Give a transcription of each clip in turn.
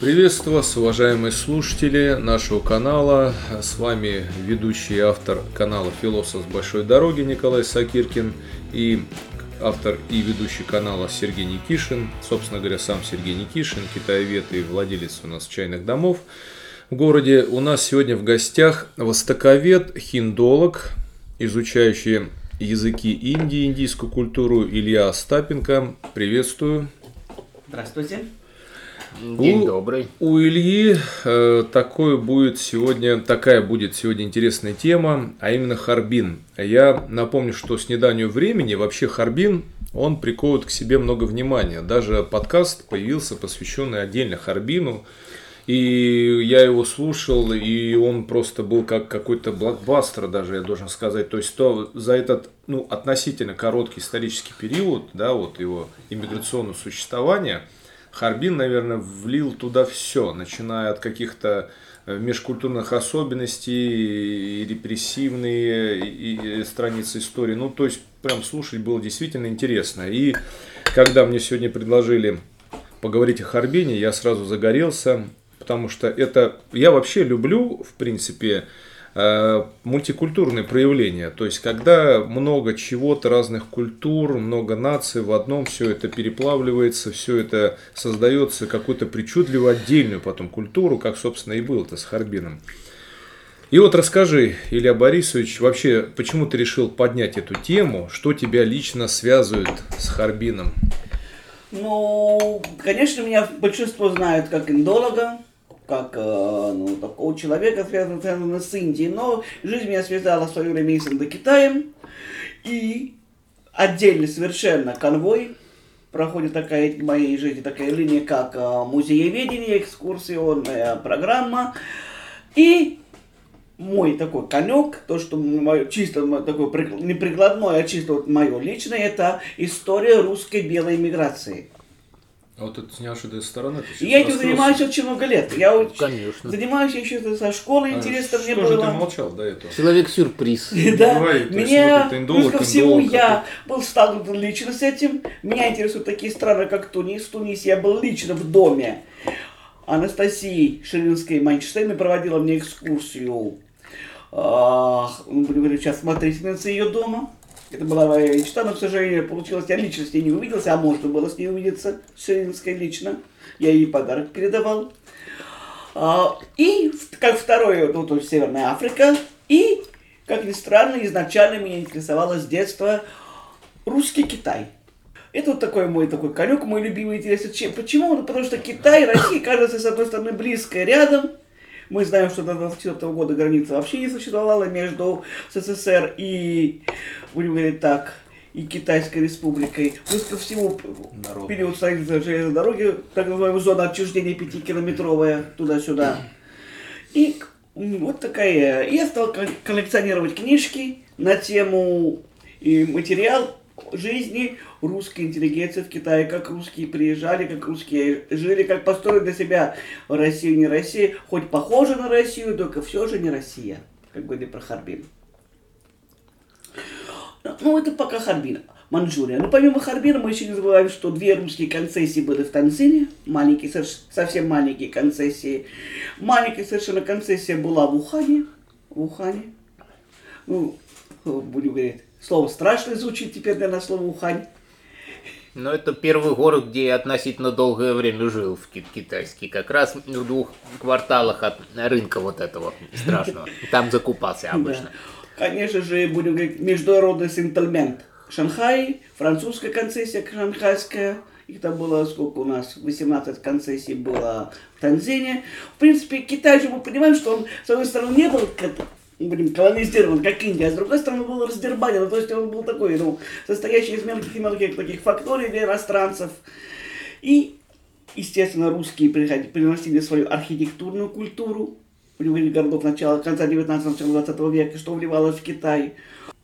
Приветствую вас, уважаемые слушатели нашего канала. С вами ведущий и автор канала «Философ с большой дороги» Николай Сакиркин и автор и ведущий канала Сергей Никишин. Собственно говоря, сам Сергей Никишин, китаевед и владелец у нас чайных домов в городе. У нас сегодня в гостях востоковед, хиндолог, изучающий языки Индии, индийскую культуру Илья Остапенко. Приветствую. Здравствуйте. День у, добрый. У Ильи э, такое будет сегодня, такая будет сегодня интересная тема, а именно Харбин. Я напомню, что с недавнего времени вообще Харбин, он приковывает к себе много внимания. Даже подкаст появился, посвященный отдельно Харбину. И я его слушал, и он просто был как какой-то блокбастер даже, я должен сказать. То есть то за этот ну, относительно короткий исторический период, да, вот его иммиграционного существования – Харбин, наверное, влил туда все, начиная от каких-то э, межкультурных особенностей, и репрессивные и страницы истории. Ну, то есть, прям слушать было действительно интересно. И когда мне сегодня предложили поговорить о Харбине, я сразу загорелся, потому что это... Я вообще люблю, в принципе, Э, мультикультурные проявления. То есть, когда много чего-то, разных культур, много наций в одном, все это переплавливается, все это создается какую-то причудливую отдельную потом культуру, как, собственно, и было-то с Харбином. И вот расскажи, Илья Борисович, вообще, почему ты решил поднять эту тему, что тебя лично связывает с Харбином? Ну, конечно, меня большинство знают как индолога, как э, ну, такого человека, связанного с Индией. Но жизнь меня связала в свое время с Индокитаем. И отдельно совершенно конвой проходит такая в моей жизни такая линия, как э, музееведение, экскурсионная программа. И мой такой конек, то, что мое, чисто такой не прикладной, а чисто вот мое личное, это история русской белой миграции. А вот это снял что стороны. Я этим занимаюсь очень много лет. Я вот Конечно. занимаюсь еще со школы, а интересно мне было. Что же ты молчал до этого? Человек-сюрприз. Да, меня, плюс ко всему, я был сталкивался лично с этим. Меня интересуют такие страны, как Тунис. В Тунисе я был лично в доме Анастасии Ширинской-Майнштейн и проводила мне экскурсию. Будем говорить, сейчас смотрительница ее дома. Это была моя мечта, но, к сожалению, получилось, я лично с ней не увиделся, а можно было с ней увидеться, с Ширинской лично. Я ей подарок передавал. А, и как второе, ну, то есть Северная Африка. И, как ни странно, изначально меня интересовало с детства русский Китай. Это вот такой мой такой конек, мой любимый интерес. Почему? Ну, потому что Китай, Россия, кажется, с одной стороны, близко рядом, мы знаем, что до 24 года граница вообще не существовала между СССР и, будем говорить так, и Китайской республикой. Плюс ко всему Народ. период строительства железной дороги, так называемая зона отчуждения пятикилометровая туда-сюда. И вот такая. Я стал коллекционировать книжки на тему и материал жизни русской интеллигенции в Китае, как русские приезжали, как русские жили, как построили для себя Россию, не Россия, хоть похоже на Россию, только все же не Россия, как говорили про Харбин. Ну, это пока Харбин. Манчжурия. Но помимо Харбина мы еще не забываем, что две русские концессии были в Танзине, маленькие, совсем маленькие концессии. Маленькая совершенно концессия была в Ухане, в Ухане. Ну, будем говорить, Слово страшное звучит теперь для нас слово Ухань. Ну, это первый город, где я относительно долгое время жил, в китайский. Как раз в двух кварталах от рынка вот этого страшного. Там закупался обычно. Да. Конечно же, будем говорить, международный сентельмент. Шанхай, французская концессия шанхайская, их там было сколько у нас, 18 концессий было в Танзине. В принципе, Китай же мы понимаем, что он, с одной стороны, не был блин, колонизирован, как Индия, а с другой стороны был раздербанен, то есть он был такой, ну, состоящий из мелких и мелких таких факторий для иностранцев. И, естественно, русские приносили свою архитектурную культуру, привели городов начала, конца 19 начала 20 века, что вливалось в Китай.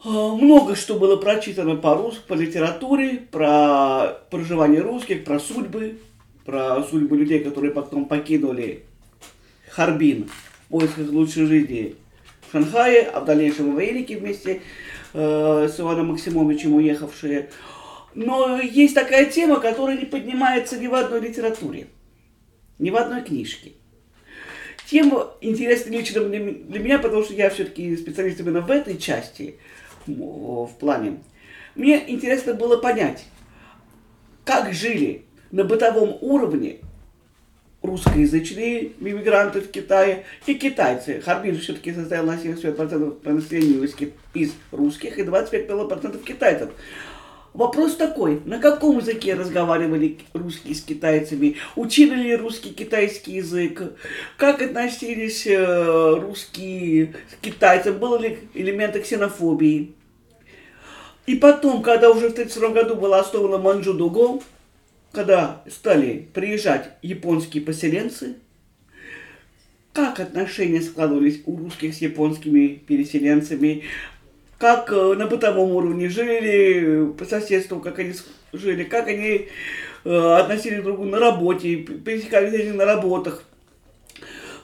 А, много что было прочитано по, рус, по литературе, про проживание русских, про судьбы, про судьбы людей, которые потом покинули Харбин в поисках лучшей жизни в Шанхае, а в дальнейшем в Америке вместе э, с Иваном Максимовичем уехавшие. Но есть такая тема, которая не поднимается ни в одной литературе. ни в одной книжке. Тема интересна лично для меня, потому что я все-таки специалист именно в этой части, в плане. Мне интересно было понять, как жили на бытовом уровне русскоязычные мигранты в Китае и китайцы. Харбин все-таки состоял на 75% по населению из русских и 25% китайцев. Вопрос такой, на каком языке разговаривали русские с китайцами? Учили ли русский китайский язык? Как относились э, русские к китайцам? Было ли элементы ксенофобии? И потом, когда уже в 1932 году была основана Манчжу-Дуго, когда стали приезжать японские поселенцы, как отношения складывались у русских с японскими переселенцами, как э, на бытовом уровне жили по соседству, как они жили, как они э, относились друг к другу на работе, пересекались они на работах,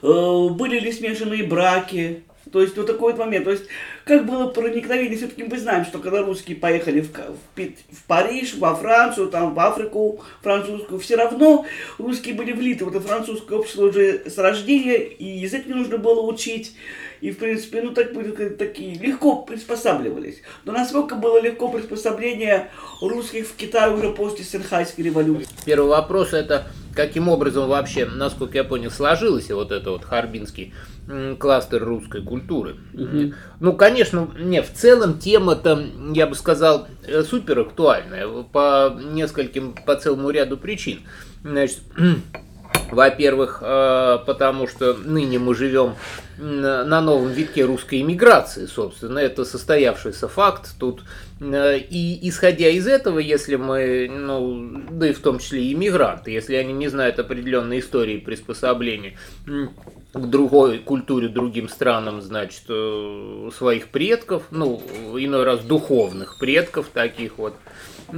э, были ли смешанные браки, то есть вот такой вот момент. То есть как было проникновение, все-таки мы знаем, что когда русские поехали в, в, в Париж, во Францию, там, в Африку французскую, все равно русские были влиты. В это французское общество уже с рождения, и язык не нужно было учить, и, в принципе, ну, так, такие легко приспосабливались. Но насколько было легко приспособление русских в Китае уже после Синхайской революции? Первый вопрос это каким образом вообще, насколько я понял, сложился вот это вот харбинский кластер русской культуры. Угу. Ну, конечно, не, в целом тема-то, я бы сказал, э, супер актуальная по нескольким, по целому ряду причин. Значит, во-первых, э, потому что ныне мы живем на новом витке русской иммиграции, собственно, это состоявшийся факт. Тут э, и исходя из этого, если мы, ну, да и в том числе иммигранты, если они не знают определенной истории приспособления к другой культуре, другим странам, значит, э, своих предков, ну, иной раз духовных предков таких вот,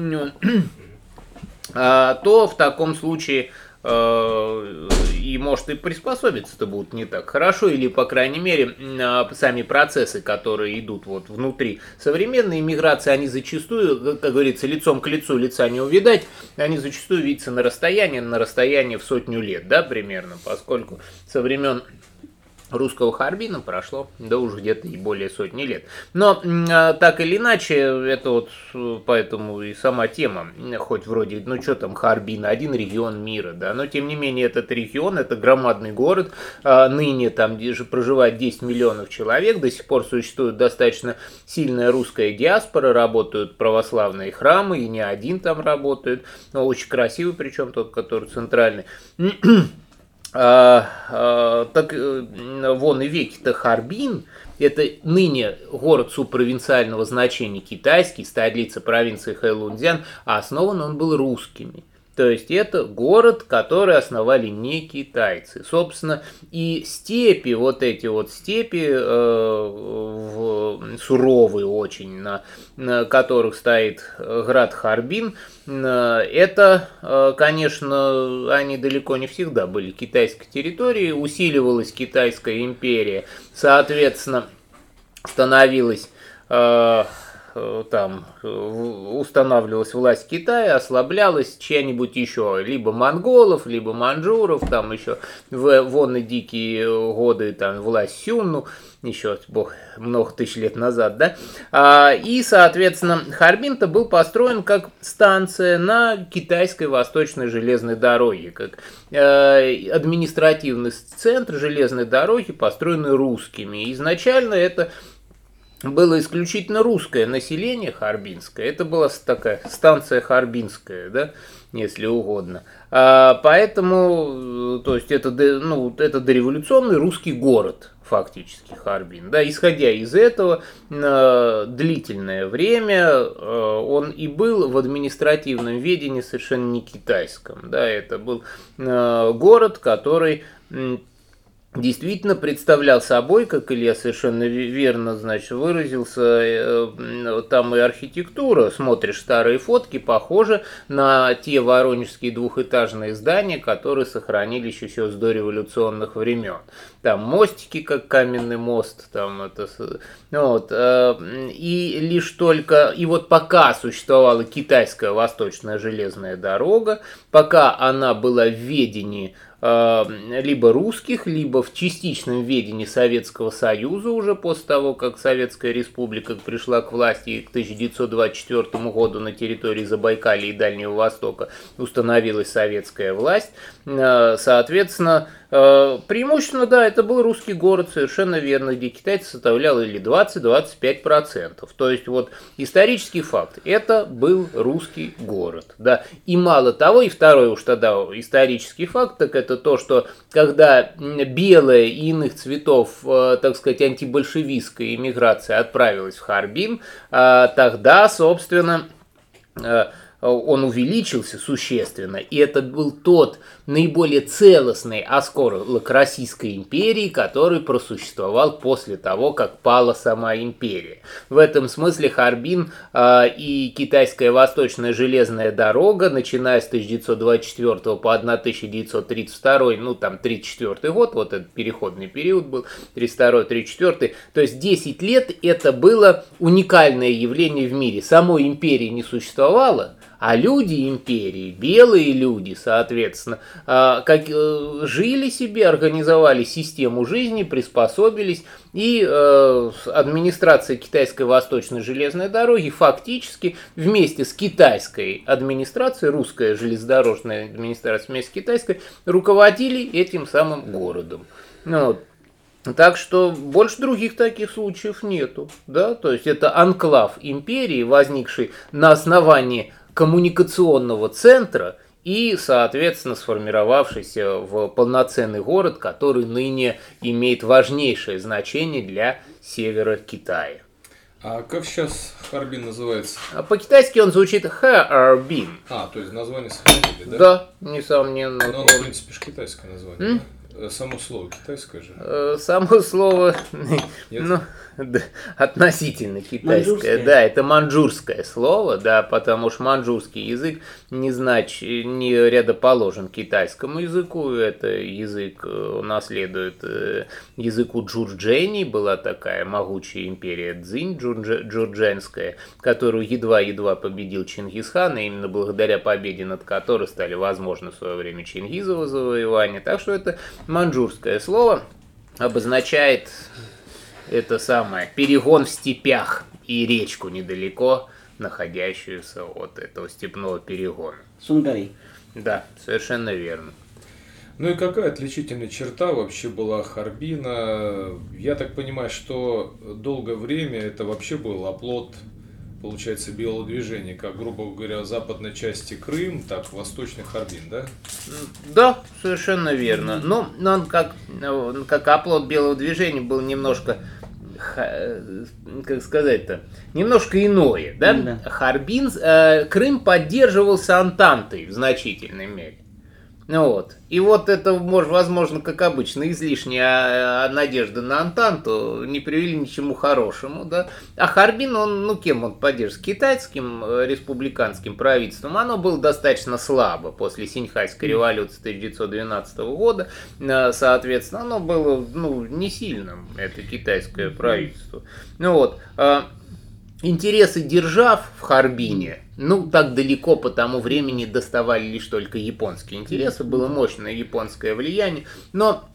а, то в таком случае и может и приспособиться-то будут не так хорошо, или, по крайней мере, а, сами процессы, которые идут вот внутри современной иммиграции, они зачастую, как говорится, лицом к лицу лица не увидать, они зачастую видятся на расстоянии, на расстоянии в сотню лет, да, примерно, поскольку со времен русского Харбина прошло, да уже где-то и более сотни лет. Но а, так или иначе, это вот поэтому и сама тема, хоть вроде, ну что там Харбин, один регион мира, да, но тем не менее этот регион, это громадный город, а, ныне там же проживает 10 миллионов человек, до сих пор существует достаточно сильная русская диаспора, работают православные храмы, и не один там работает, но очень красивый, причем тот, который центральный. А, а, так э, вон и веки-то Харбин, это ныне город субпровинциального значения китайский, столица провинции Хэлунцзян, а основан он был русскими – то есть это город, который основали не китайцы. Собственно, и степи, вот эти вот степи, э, в, суровые очень, на, на которых стоит град Харбин, э, это, э, конечно, они далеко не всегда были китайской территорией, усиливалась Китайская империя, соответственно, становилась э, Э, там э, устанавливалась власть Китая, ослаблялась чья-нибудь еще, либо монголов, либо манжуров, там еще в вон и дикие годы там власть Сюнну, еще бог, много тысяч лет назад, да, а, и, соответственно, Харбин-то был построен как станция на китайской восточной железной дороге, как э, административный центр железной дороги, построенный русскими. Изначально это было исключительно русское население Харбинское. Это была такая станция Харбинская, да, если угодно. А, поэтому, то есть это, ну, это дореволюционный русский город, фактически Харбин. Да, исходя из этого, длительное время э, он и был в административном ведении совершенно не китайском. Да, это был э, город, который действительно представлял собой, как Илья совершенно верно, значит, выразился, э, там и архитектура, смотришь старые фотки, похоже на те воронежские двухэтажные здания, которые сохранились еще с дореволюционных времен. Там мостики, как каменный мост, там это, вот, э, и лишь только, и вот пока существовала китайская восточная железная дорога, пока она была в ведении либо русских, либо в частичном ведении Советского Союза уже после того, как Советская Республика пришла к власти к 1924 году на территории Забайкалья и Дальнего Востока установилась советская власть. Э, соответственно, преимущественно, да, это был русский город, совершенно верно, где китайцы составлял или 20-25%. То есть вот исторический факт, это был русский город. Да. И мало того, и второй уж тогда исторический факт, так это то, что когда белая и иных цветов, э, так сказать, антибольшевистская иммиграция отправилась в Харбин, тогда, собственно, он увеличился существенно, и это был тот наиболее целостный осколок Российской империи, который просуществовал после того, как пала сама империя. В этом смысле Харбин э, и китайская восточная железная дорога, начиная с 1924 по 1932, ну там 34 год, вот этот переходный период был, 32-34, то есть 10 лет это было уникальное явление в мире. Самой империи не существовало, а люди империи, белые люди, соответственно, а, как, э, жили себе, организовали систему жизни, приспособились, и э, администрация Китайской Восточной железной дороги фактически вместе с китайской администрацией, русская железнодорожная администрация вместе с китайской, руководили этим самым городом. Ну. Так что больше других таких случаев нету. Да? То есть это анклав империи, возникший на основании коммуникационного центра и, соответственно, сформировавшийся в полноценный город, который ныне имеет важнейшее значение для севера Китая. А как сейчас Харбин называется? А по-китайски он звучит Харбин. А, то есть название сохранили, да? Да, несомненно. Но оно, в принципе, же китайское название, М? Э, само слово китайское же. Э, само слово, ну, да, относительно китайское. Манчжурское. Да, это манжурское слово, да, потому что манжурский язык не знач, не рядоположен китайскому языку. Это язык э, наследует э, языку джурджени. Была такая могучая империя Цзинь джурдженская, которую едва-едва победил Чингисхан, и именно благодаря победе над которой стали возможны в свое время Чингизово завоевания. Так что это манжурское слово обозначает это самое, перегон в степях и речку недалеко, находящуюся от этого степного перегона. Сунгари. Да, совершенно верно. Ну и какая отличительная черта вообще была Харбина? Я так понимаю, что долгое время это вообще был оплот, получается, белого движения, как, грубо говоря, в западной части Крым, так восточный Харбин, да? Да, совершенно верно. Но, но он как, как оплот белого движения был немножко как сказать-то, немножко иное, да? да. Харбин, э, Крым поддерживался Антантой в значительной мере. Ну вот. И вот это, может, возможно, как обычно, излишняя надежда на Антанту не привели ни к чему хорошему, да. А Харбин, он, ну, кем он поддерживает? Китайским э, республиканским правительством. Оно было достаточно слабо после Синьхайской революции 1912 года. Э, соответственно, оно было, ну, не сильным, это китайское правительство. Ну вот. Интересы держав в Харбине – ну, так далеко по тому времени доставали лишь только японские интересы, было мощное японское влияние, но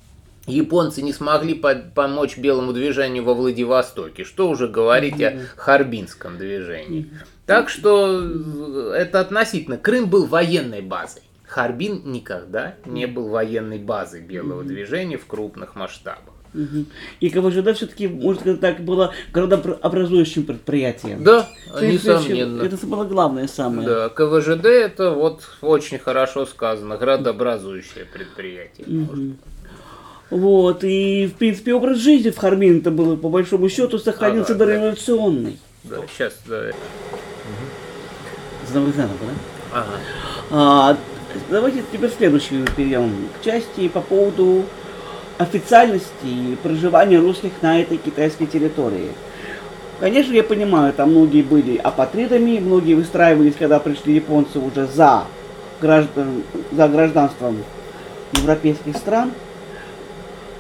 японцы не смогли под, помочь белому движению во Владивостоке, что уже говорить о харбинском движении. Так что э, это относительно. Крым был военной базой. Харбин никогда не был военной базой белого движения в крупных масштабах. И КВЖД все-таки, может сказать так, было городообразующим предприятием. Да, несомненно. Это было главное самое. Да, КВЖД это вот очень хорошо сказано, городообразующее предприятие. Угу. Вот, и в принципе образ жизни в Хармин это было по большому счету сохранился ага, дореволюционный. Да, сейчас, да. Угу. Заново, да? Ага. А, давайте теперь следующую перейдем к части по поводу официальности проживания русских на этой китайской территории. Конечно, я понимаю, там многие были апатридами, многие выстраивались, когда пришли японцы уже за, граждан, за гражданством европейских стран.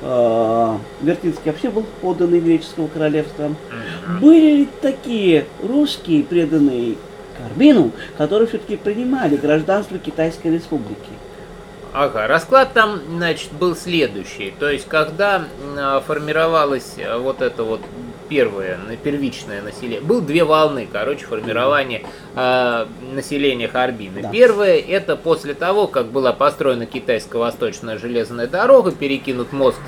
А, Вертинский вообще был подданный греческого королевства. Были ли такие русские, преданные Карбину, которые все-таки принимали гражданство Китайской республики? Ага, расклад там, значит, был следующий. То есть, когда э, формировалось э, вот это вот первое, первичное население, был две волны, короче, формирования э, населения Харбина. Да. Первое, это после того, как была построена китайско-восточная железная дорога, перекинут мост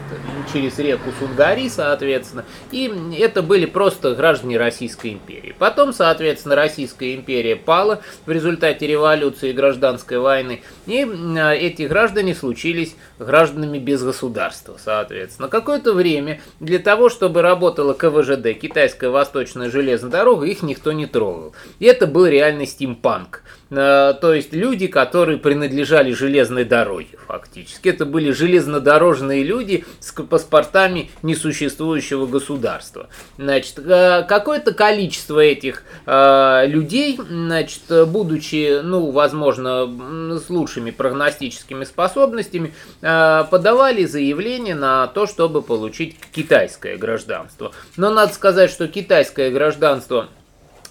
через реку Сунгари, соответственно, и это были просто граждане Российской империи. Потом, соответственно, Российская империя пала в результате революции и гражданской войны, и э, эти граждане случились гражданами без государства, соответственно. Какое-то время для того, чтобы работала КВЖД, Китайская Восточная Железная Дорога, их никто не трогал. И это был реальный стимпанк. Э, то есть люди, которые принадлежали железной дороге, фактически. Это были железнодорожные люди с паспортами несуществующего государства. Значит, э, какое-то количество этих э, людей, значит, будучи, ну, возможно, с лучшими прогностическими способностями, подавали заявление на то, чтобы получить китайское гражданство. Но надо сказать, что китайское гражданство –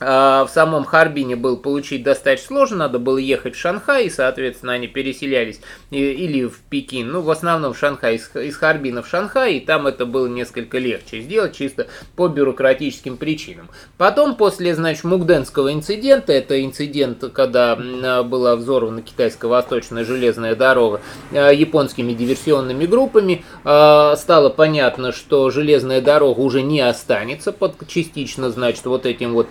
в самом Харбине был получить достаточно сложно, надо было ехать в Шанхай, и, соответственно, они переселялись или в Пекин, ну, в основном в Шанхай, из, из Харбина в Шанхай, и там это было несколько легче сделать, чисто по бюрократическим причинам. Потом, после, значит, Мугденского инцидента, это инцидент, когда была взорвана китайско-восточная железная дорога а, японскими диверсионными группами, а, стало понятно, что железная дорога уже не останется под частично, значит, вот этим вот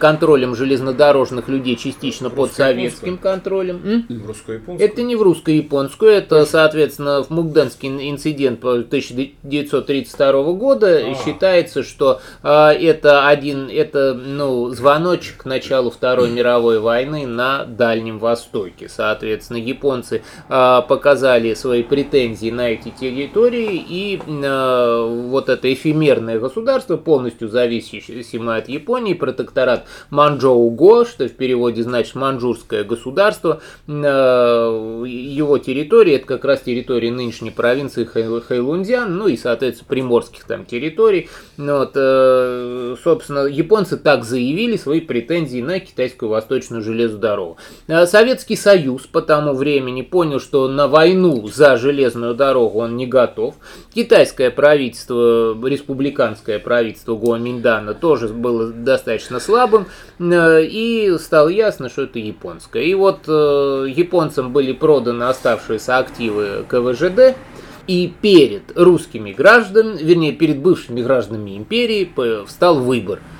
контролем железнодорожных людей, частично под советским контролем. Русско-японскую? Это не в русско-японскую, это, соответственно, в Мугденский инцидент 1932 года. А. Считается, что э, это один, это, ну, звоночек к началу Второй мировой войны на Дальнем Востоке. Соответственно, японцы э, показали свои претензии на эти территории, и э, вот это эфемерное государство, полностью зависимое от Японии, протектора протекторат Манчжоу-Го, что в переводе значит манчжурское государство. Э, его территория, это как раз территория нынешней провинции Хэйлунцзян, ну и, соответственно, приморских там территорий. Ну вот, э, собственно, японцы так заявили свои претензии на китайскую восточную железную дорогу. Э, Советский Союз по тому времени понял, что на войну за железную дорогу он не готов. Китайское правительство, республиканское правительство Гуаминдана тоже было достаточно слабым, э, и стало ясно, что это японское. И вот э, японцам были проданы оставшиеся активы КВЖД, и перед русскими гражданами, вернее, перед бывшими гражданами империи встал выбор –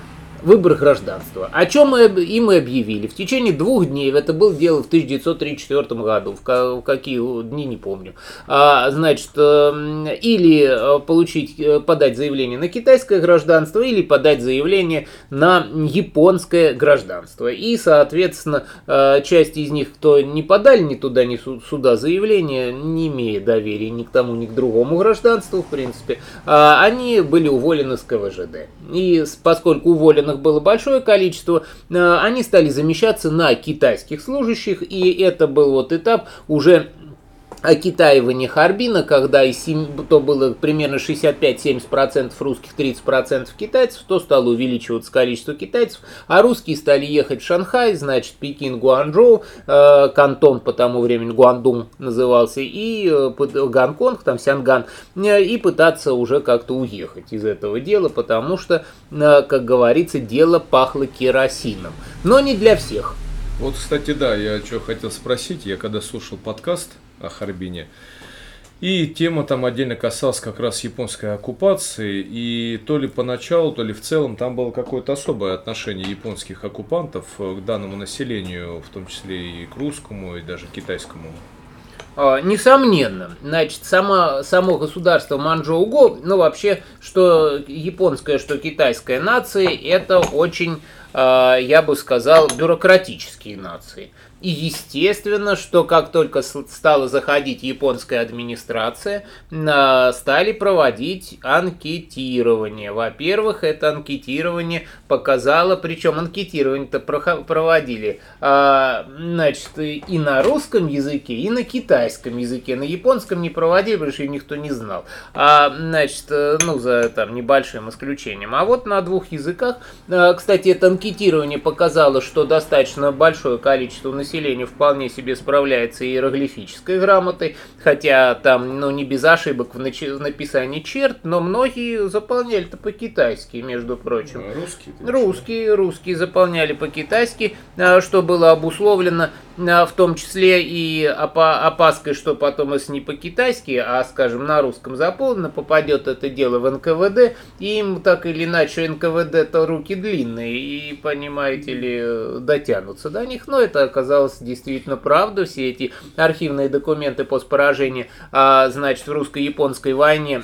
выбор гражданства. О чем мы, им и объявили. В течение двух дней, это было дело в 1934 году, в какие дни, не помню. А, значит, эм, или э, получить, э, подать заявление на китайское гражданство, или подать заявление на японское гражданство. И, соответственно, э, часть из них, кто не подали ни туда, ни сюда заявление, не имея доверия ни к тому, ни к другому гражданству, в принципе, а, они были уволены с КВЖД. И поскольку уволены заключенных было большое количество, э, они стали замещаться на китайских служащих, и это был вот этап уже окитаивание Харбина, когда из 7, то было примерно 65-70% русских, 30% китайцев, то стало увеличиваться количество китайцев, а русские стали ехать в Шанхай, значит, Пекин, Гуанчжоу, э, Кантон по тому времени Гуандун назывался, и э, Гонконг, там Сянган, э, и пытаться уже как-то уехать из этого дела, потому что, э, как говорится, дело пахло керосином. Но не для всех. Вот, кстати, да, я что хотел спросить, я когда слушал подкаст, о Харбине. И тема там отдельно касалась как раз японской оккупации, и то ли поначалу, то ли в целом там было какое-то особое отношение японских оккупантов к данному населению, в том числе и к русскому, и даже китайскому. А, несомненно, значит, само, само государство Манчжоу-Го, ну вообще, что японская, что китайская нации, это очень, я бы сказал, бюрократические нации. И естественно, что как только стала заходить японская администрация, стали проводить анкетирование. Во-первых, это анкетирование показало, причем анкетирование-то проводили а, значит, и на русском языке, и на китайском языке. На японском не проводили, потому что никто не знал. А, значит, ну, за там небольшим исключением. А вот на двух языках, кстати, это анкетирование показало, что достаточно большое количество населения вполне себе справляется иероглифической грамотой, хотя там ну, не без ошибок в, начи- в написании черт, но многие заполняли-то по-китайски, между прочим. Русские? Русские, русские заполняли по-китайски, а, что было обусловлено а, в том числе и опаской, что потом, если не по-китайски, а, скажем, на русском заполнено, попадет это дело в НКВД, и им так или иначе НКВД-то руки длинные, и, понимаете ли, дотянутся до них. Но это оказалось действительно правда. Все эти архивные документы после поражения, а, значит, в русско-японской войне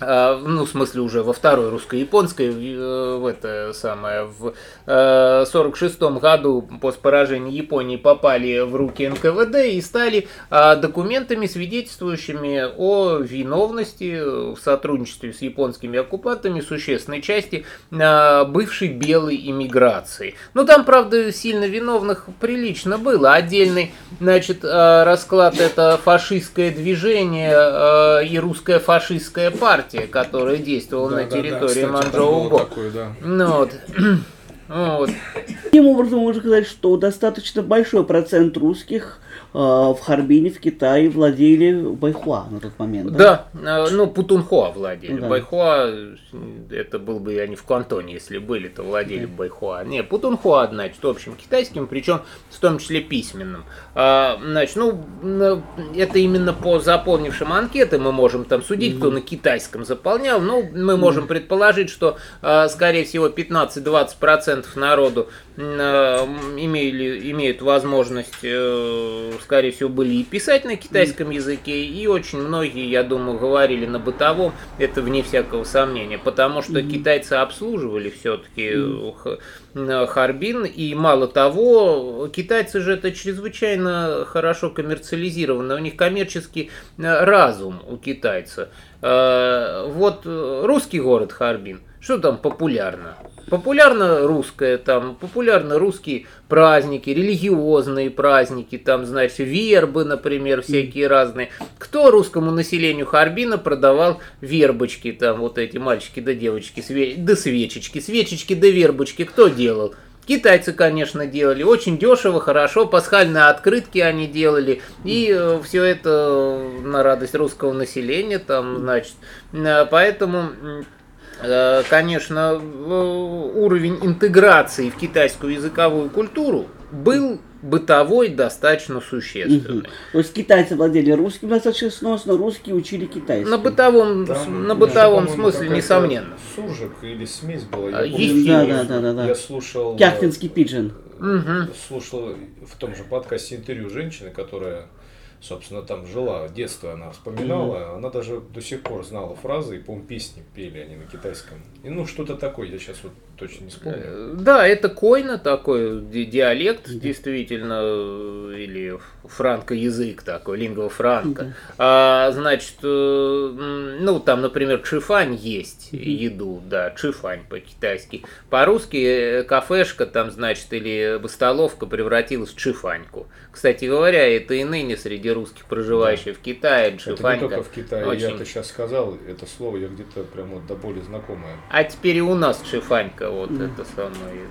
ну, в смысле, уже во второй русско-японской, в э, это самое, в э, 46 году после поражения Японии попали в руки НКВД и стали э, документами, свидетельствующими о виновности в сотрудничестве с японскими оккупантами существенной части э, бывшей белой иммиграции. Ну, там, правда, сильно виновных прилично было. Отдельный, значит, э, расклад это фашистское движение э, и русская фашистская партия партия, которая действовала да, на территории да, да, Манчжоу-Бо. Да. Ну, вот. Вот. Таким образом, можно сказать, что достаточно большой процент русских в Харбине, в Китае владели Байхуа на тот момент. Да, да э, ну Путунхуа владели. Да. Байхуа, это был бы они в Кантоне, если были, то владели да. Байхуа. Не, Путунхуа, значит, общим китайским, причем в том числе письменным. А, значит, ну, это именно по заполнившим анкеты мы можем там судить, mm-hmm. кто на китайском заполнял. Ну, мы можем mm-hmm. предположить, что, скорее всего, 15-20% народу имели, имеют возможность, э, скорее всего, были и писать на китайском языке, и очень многие, я думаю, говорили на бытовом, это вне всякого сомнения, потому что mm-hmm. китайцы обслуживали все-таки mm-hmm. Харбин, и мало того, китайцы же это чрезвычайно хорошо коммерциализировано, у них коммерческий э, разум у китайца. Вот русский город Харбин, что там популярно? Популярно русское, там, популярно русские праздники, религиозные праздники, там, значит, вербы, например, всякие разные. Кто русскому населению Харбина продавал вербочки, там, вот эти мальчики да девочки, све... да свечечки, свечечки да вербочки, кто делал? Китайцы, конечно, делали очень дешево, хорошо, пасхальные открытки они делали, и э, все это на радость русского населения, там, значит, э, поэтому конечно, уровень интеграции в китайскую языковую культуру был бытовой достаточно существенный. Угу. То есть китайцы владели русским достаточно сносно, русские учили китайский. На бытовом, Там, на бытовом смысле, несомненно. Суржик или смесь была. Я, помню, да, да, да, да, да. я слушал... Кяхтинский пиджин. Угу. Слушал в том же подкасте интервью женщины, которая собственно, там жила, детство она вспоминала, mm-hmm. она даже до сих пор знала фразы, и, по-моему, песни пели они на китайском. И, ну, что-то такое, я сейчас вот точно не вспомню. Э, да, это койна такой, диалект, mm-hmm. действительно, или франко-язык такой, лингва франко. Mm-hmm. А, значит, э, ну, там, например, чифань есть mm-hmm. еду, да, чифань по-китайски. По-русски э, кафешка там, значит, или столовка превратилась в чифаньку. Кстати говоря, это и ныне среди русских, проживающих да. в Китае, Джифанька. Это не только в Китае, очень... я-то сейчас сказал, это слово я где-то прям вот до боли знакомое. А теперь и у нас Шифанька, вот mm. это самое.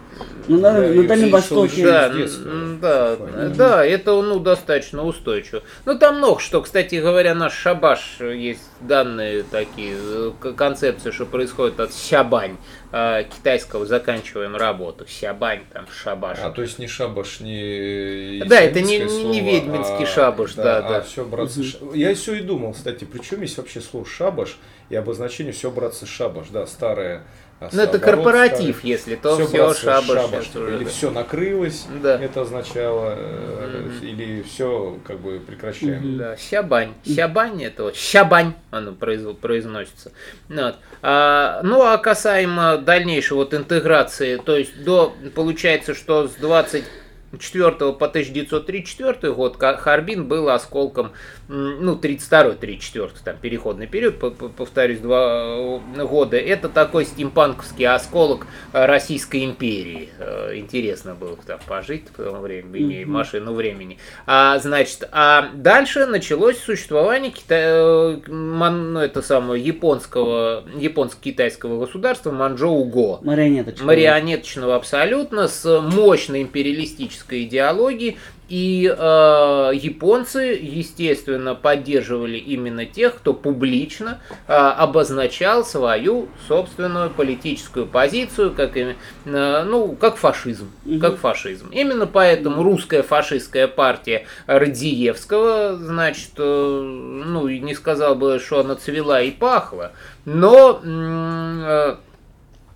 Ну, на, на Дальнем Востоке. Да, да, да, да, это ну, достаточно устойчиво. Ну, там много что, кстати говоря, наш шабаш, есть данные такие, э, концепции, что происходит от щабань. Э, китайского заканчиваем работу. Сябань, там, шабаш. А то есть не шабаш, не Да, это не, слово, не ведьминский а, шабаш, да, да. А да. все, братцы, угу. Я все и думал, кстати, причем есть вообще слово шабаш и обозначение все, братцы, шабаш, да, старое ну, это корпоратив, старый. если то все, все шабаш. шабаш или да. все накрылось, да. это означало, mm-hmm. или все как бы прекращаем. Да, щабань. Щабань это вот щабань, оно произносится. Вот. А, ну, а касаемо дальнейшей вот интеграции, то есть до, получается, что с 20 4 по 1934 год Харбин был осколком, ну, 32-34, там, переходный период, повторюсь, два года. Это такой стимпанковский осколок Российской империи. Интересно было там пожить в то время, имея машину времени. А, значит, а дальше началось существование Кита... ну, это самое, японского, японско-китайского государства Манчжоу-Го. Марионеточного. Марионеточного абсолютно, с мощной империалистической идеологией. И э, японцы, естественно, поддерживали именно тех, кто публично э, обозначал свою собственную политическую позицию, как, э, ну, как фашизм. Угу. Как фашизм. Именно поэтому русская фашистская партия Радиевского, значит, э, ну, не сказал бы, что она цвела и пахла, но э,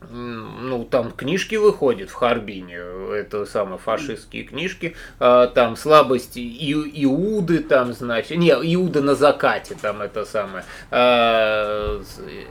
ну, там книжки выходят в Харбине, это самые фашистские книжки, а, там слабости И, Иуды, там, значит, не, Иуда на закате, там это самое, а,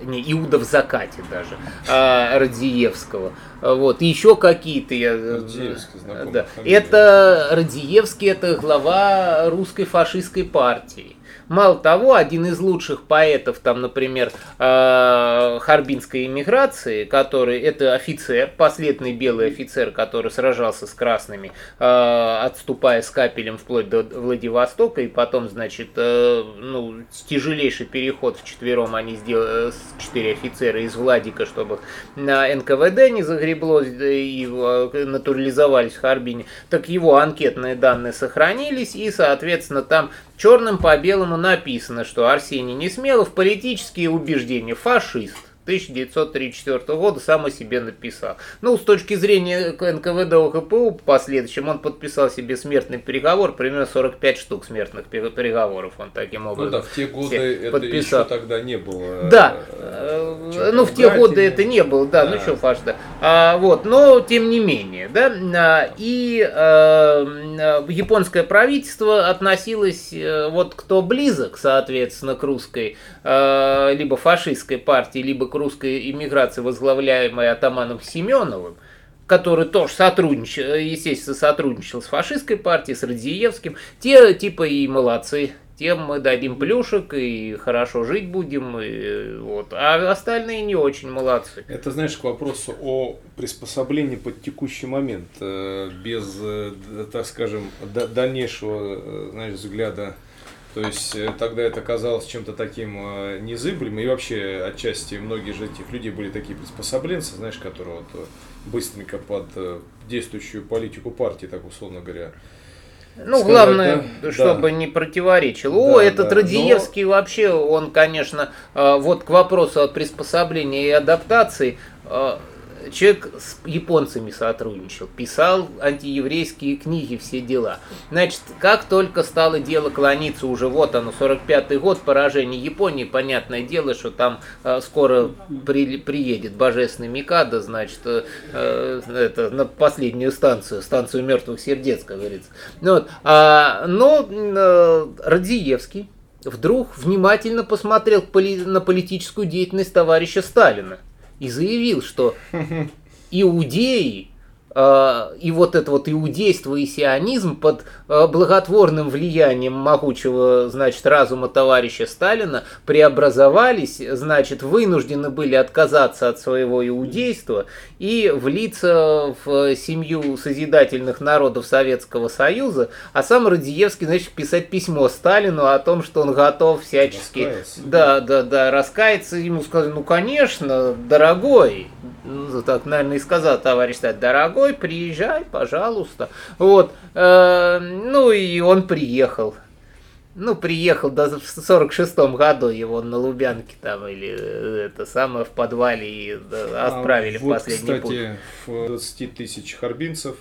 не, Иуда в закате даже, а, Радиевского. Вот, и еще какие-то я... Радиевский, да. Это Радиевский, это глава русской фашистской партии. Мало того, один из лучших поэтов, там, например, э, Харбинской эмиграции, который, это офицер, последний белый офицер, который сражался с красными, э, отступая с капелем вплоть до Владивостока, и потом, значит, э, ну, тяжелейший переход в четвером они сделали, четыре офицера из Владика, чтобы на НКВД не загребло и натурализовались в Харбине, так его анкетные данные сохранились, и, соответственно, там черным по белому написано, что Арсений Несмелов политические убеждения фашист. 1934 года сам о себе написал. Ну, с точки зрения НКВД ОКПУ, в последующем он подписал себе смертный приговор, примерно 45 штук смертных приговоров он таким образом. Ну да, в те годы это подписал. еще тогда не было. Да, э, ну в те годы это не было, да, ну, да. ну что фаш, да. А, вот, но тем не менее, да, а, и а, японское правительство относилось э, вот кто близок, соответственно, к русской, либо фашистской партии, либо к русской иммиграции, возглавляемой атаманом Семеновым, который тоже сотрудничал, естественно, сотрудничал с фашистской партией, с Радзиевским, те типа и молодцы, тем мы дадим плюшек и хорошо жить будем, и, вот. а остальные не очень молодцы. Это, знаешь, к вопросу о приспособлении под текущий момент, э, без, э, так скажем, дальнейшего, э, знаешь, взгляда то есть э, тогда это казалось чем-то таким э, незыблемым. И вообще отчасти многие же этих людей были такие приспособленцы, знаешь, которые вот э, быстренько под действующую политику партии, так условно говоря, ну, сказать, главное, да, чтобы да. не противоречил. Да, О, этот да, Радиевский но... вообще, он, конечно, вот к вопросу о приспособлении и адаптации, человек с японцами сотрудничал, писал антиеврейские книги, все дела. Значит, как только стало дело клониться, уже вот оно, 45-й год, поражение Японии, понятное дело, что там э, скоро при, приедет божественный Микада, значит, э, э, это на последнюю станцию, станцию мертвых сердец, как говорится. Ну, вот, а, но э, Радзиевский вдруг внимательно посмотрел на политическую деятельность товарища Сталина и заявил, что иудеи и вот это вот иудейство и сионизм под э, благотворным влиянием могучего, значит, разума товарища Сталина преобразовались, значит, вынуждены были отказаться от своего иудейства и влиться в семью созидательных народов Советского Союза, а сам Радиевский, значит, писать письмо Сталину о том, что он готов всячески... Раскаяться. Да, да, да, раскаяться. Ему сказали, ну, конечно, дорогой, ну, так, наверное, и сказал товарищ Сталин, дорогой, приезжай, пожалуйста. Вот, э, ну, и он приехал. Ну, приехал да, в 46-м году его на Лубянке там, или э, это самое, в подвале и да, отправили а, в вот, последний кстати, путь. в 20 тысяч харбинцев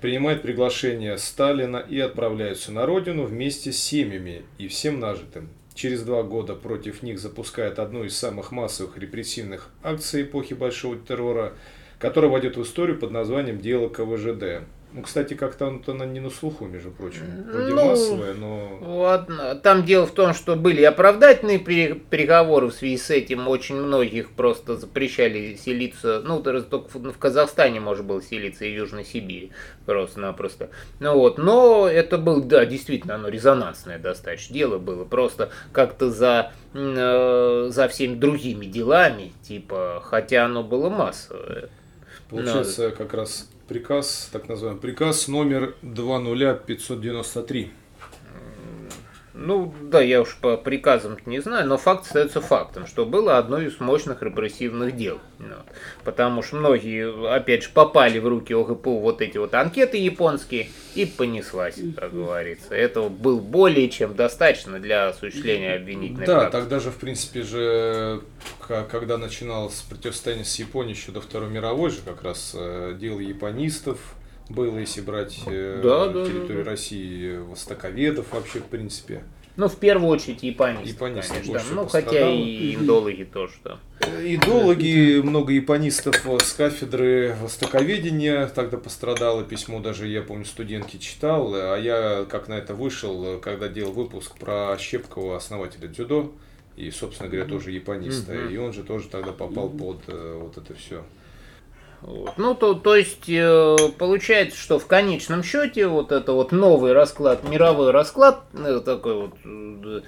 принимают приглашение Сталина и отправляются на родину вместе с семьями и всем нажитым. Через два года против них запускают одну из самых массовых репрессивных акций эпохи Большого террора, которая войдет в историю под названием «Дело КВЖД». Ну, кстати, как-то она не на слуху, между прочим. Вроде Ну, массовая, но... Ладно. Там дело в том, что были оправдательные пере- переговоры в связи с этим. Очень многих просто запрещали селиться. Ну, только в в Казахстане можно было селиться и в Южной Сибири. Просто-напросто. Ну вот. Но это было, да, действительно, оно резонансное достаточно. Дело было просто как-то за, э, за всеми другими делами. Типа, хотя оно было массовое. Получается, как раз приказ, так называемый приказ номер 20593. Ну, да, я уж по приказам не знаю, но факт остается фактом, что было одно из мощных репрессивных дел. Ну, Потому что многие, опять же, попали в руки ОГПУ вот эти вот анкеты японские, и понеслась, как говорится. Этого был более чем достаточно для осуществления обвинительной Да, практики. тогда же, в принципе же, когда начиналось противостояние с Японией еще до Второй мировой же, как раз э, дело японистов было, если брать э, Да, да, территорию да, да. России, востоковедов вообще, в принципе. Ну, в первую очередь японисты, Японисты конечно, да. Ну, хотя и индологи тоже, да. Идеологи, много японистов с кафедры востоковедения тогда пострадало. Письмо даже, я помню, студентки читал. А я как на это вышел, когда делал выпуск про Щепкова, основателя дзюдо. И, собственно говоря, тоже япониста. И он же тоже тогда попал под э, вот это все. Вот. Ну, то, то есть, э, получается, что в конечном счете вот это вот новый расклад, мировой расклад, э, такой вот э,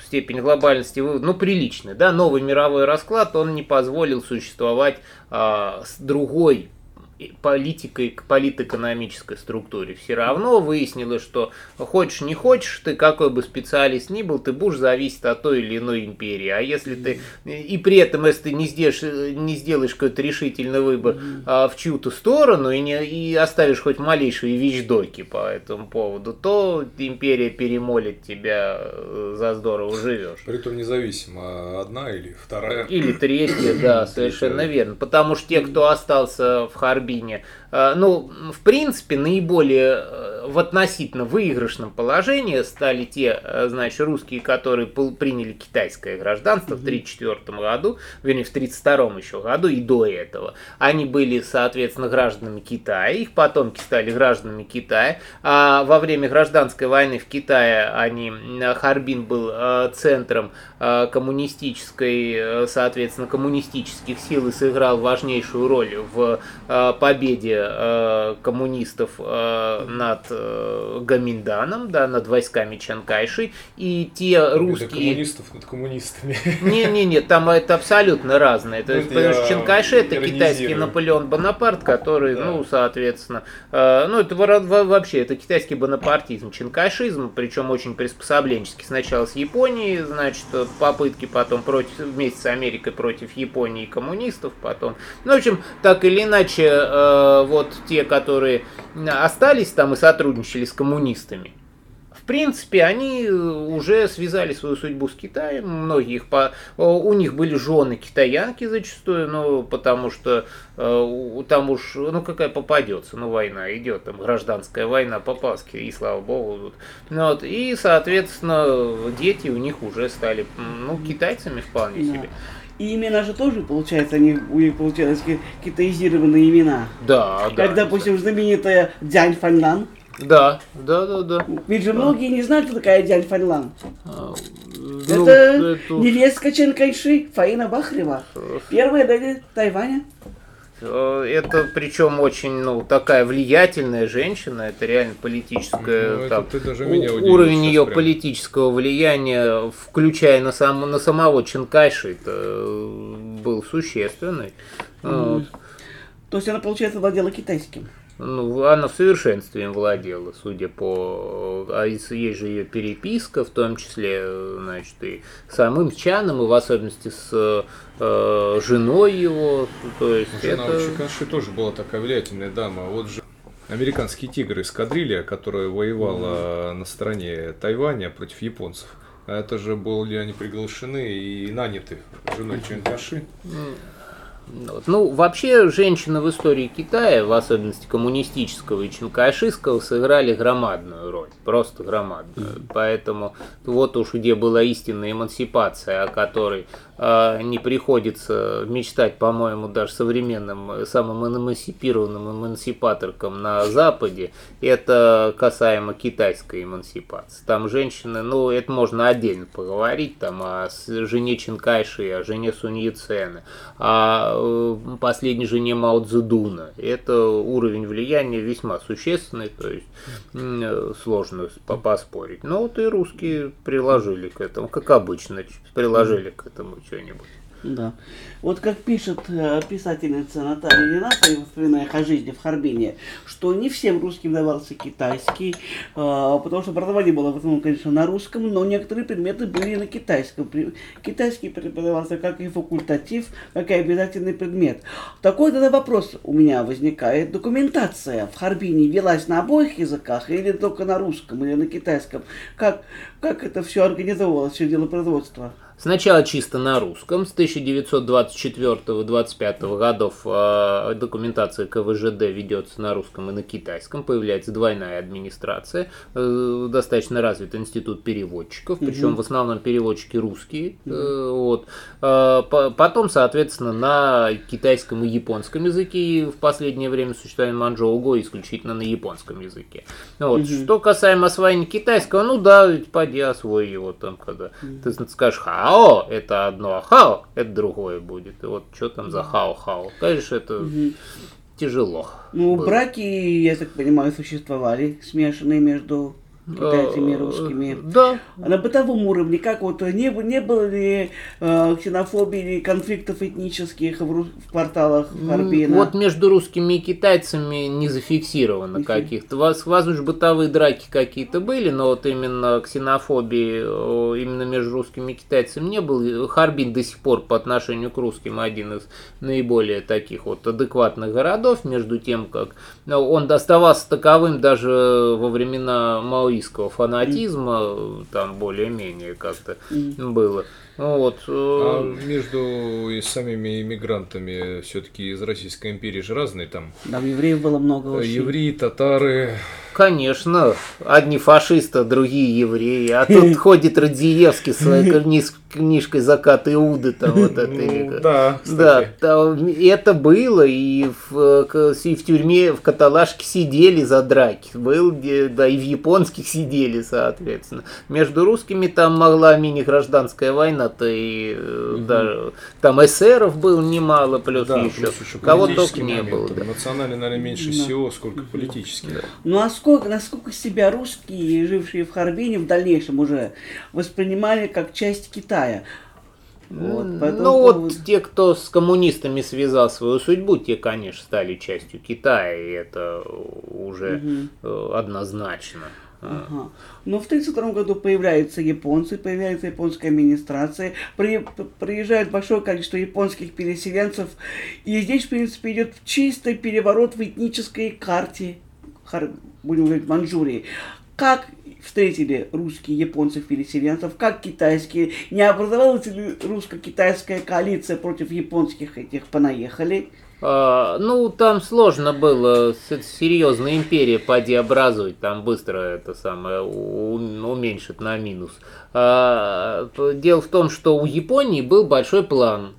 степень глобальности, ну, приличный, да, новый мировой расклад, он не позволил существовать а, с другой политикой к политэкономической структуре. Все равно выяснилось, что хочешь не хочешь, ты какой бы специалист ни был, ты будешь зависеть от той или иной империи. А если ты и при этом, если ты не сделаешь, не сделаешь какой-то решительный выбор а, в чью-то сторону и, не, и оставишь хоть малейшие вещдоки по этому поводу, то империя перемолит тебя э, за здорово живешь. Притом независимо, одна или вторая. Или третье, да, совершенно верно. Потому что те, кто остался в Харбине, э, ну, в принципе, наиболее э, в относительно выигрышном положении стали те, э, значит, русские, которые приняли китайское гражданство в 1934 году, вернее, в 1932 еще году и до этого. Они были, соответственно, гражданами Китая, их потомки стали гражданами Китая, а во время гражданской войны в Китае они, э, Харбин был э, центром э, коммунистической, э, соответственно, коммунистических сил и сыграл важнейшую роль в э, победе э, коммунистов э, над э, Гаминданом, да, над войсками Чанкайши, и те русские... коммунистов над коммунистами. Не-не-не, там это абсолютно разное. То Ну, есть, это потому что Чанкайши это китайский Наполеон Бонапарт, который, Да. ну, соответственно, э, ну, это вообще, это китайский бонапартизм, чанкайшизм, причем очень приспособленческий. Сначала с Японией, значит, э, попытки потом против, вместе с Америкой против Японии и коммунистов потом. Ну, в общем, так или иначе, э, вот те, которые остались там и сотрудничали с коммунистами, в принципе, они э, уже связали свою судьбу с Китаем. Многие их по... о, у них были жены китаянки зачастую, ну, потому что э, там уж, ну, какая попадется, ну, война идет, там, гражданская война попалась, и слава богу. вот. Ну, вот, и, соответственно, дети у них уже стали, ну, китайцами вполне Да. себе. И имена же тоже, получается, они, у них получилось ки- китаизированные имена. Да, да. Как, допустим, знаменитая Дянь Фанлан. Да, да, да, да. Ведь же многие не знают, кто такая Дянь Фанлан. А, ну, это это- невестка Чен Кайши, Фаина Бахрева. Первая леди Тайваня. Э, Это причем очень, ну, такая влиятельная женщина, это реально политическая, Ну, это там, ты даже меня уровень ее прям. политического влияния, включая на, сам, на самого Ченкайши, это э, был существенный. Вот. То есть она, получается, владела китайским. Ну, она в совершенстве им владела, судя по... А есть же ее переписка, в том числе, значит, и самым Чаном, и в особенности с э, женой его, то есть Жена это... у Чикаши тоже была такая влиятельная дама. Вот же американский тигр эскадрилья, которая воевала на стороне Тайваня против японцев. А Это же были они приглашены и наняты женой Чанкаши. Вот. Ну, вообще, женщины в истории Китая, в особенности коммунистического и чинкайшистского, сыграли громадную роль. Просто громадную. Поэтому вот уж где была истинная эмансипация, о которой не приходится мечтать, по-моему, даже современным самым эмансипированным эмансипаторкам на Западе, это касаемо китайской эмансипации. Там женщины, ну, это можно отдельно поговорить, там о жене Чинкайши, о жене Сунь Яцена, о э, последней жене Мао Цзэдуна. Это уровень влияния весьма существенный, то есть сложно поспорить. Но вот и русские приложили к этому, как обычно, приложили к этому что-нибудь. Да. Вот как пишет э, писательница Наталья Ленаса, воспоминая о жизни в Харбине, что не всем русским давался китайский, а, потому что образование было в основном, конечно, на русском, но некоторые предметы были на китайском. Китайский преподавался как и факультатив, как и обязательный предмет. Такой тогда вопрос у меня возникает. Документация в Харбине велась на обоих языках или только на русском, или на китайском? Как, как это все организовывалось, все дело производства? Сначала чисто на русском. С 1924-25 годов э, документация КВЖД ведется на русском и на китайском. Появляется двойная администрация. Э, достаточно развит институт переводчиков, причем угу. в основном переводчики русские. Угу. Э, вот. Э, потом, соответственно, на китайском и японском языке. И в последнее время существование манчжоуго исключительно на японском языке. Вот. Угу. Что касаемо освоения китайского, ну да, поди освой его там, когда угу. ты скажешь хао хао это одно, а хао это другое будет. И вот что там за хао-хао? Конечно, это угу. тяжело. Ну, было. браки, я так понимаю, существовали, смешанные между китайцами, русскими. Да. На бытовом уровне, как вот, не, не было ли э, ксенофобии или конфликтов этнических в, в кварталах Харбина? Вот между русскими и китайцами не зафиксировано uh каких-то. Возможно, бытовые драки какие-то были, но вот именно ксенофобии именно между русскими и китайцами не было. Харбин до сих пор по отношению к русским один из наиболее таких вот адекватных городов, между тем, как он оставался таковым даже во времена Мао маоистского фанатизма, mm. там более-менее как-то mm. было. Вот. Э, а между и самими иммигрантами все-таки из Российской империи же разные там. Там евреев было много очень. Евреи, татары. Конечно, одни фашисты, другие евреи. А тут ходит Радзиевский своей книжкой «Закат Иуды». Там, вот это, ну, да, да там, это было, и в, и в тюрьме, в каталажке сидели за драки. Был, да, и в японских сидели, соответственно. Между русскими там могла мини-гражданская война-то, и угу. даже там эсеров было немало, плюс да, еще. еще Кого только не было. Да. Национальный, наверное, меньше да. всего, сколько политический. Да. Ну, а насколько, насколько себя русские, жившие в Харбине, в дальнейшем уже воспринимали как часть Китая. Вот, ну вот те, кто с коммунистами связал свою судьбу, те, конечно, стали частью Китая, и это уже угу. однозначно. Ага. Но в 1932 году появляются японцы, появляется японская администрация, при, приезжает большое количество японских переселенцев, и здесь, в принципе, идет чистый переворот в этнической карте будем говорить, Манчжурии. Как встретили русские японцев переселенцев, как китайские, не образовалась ли русско-китайская коалиция против японских этих понаехали? А, ну, там сложно было, серьезная империя поди образовать, там быстро это самое уменьшит на минус. А, дело в том, что у Японии был большой план.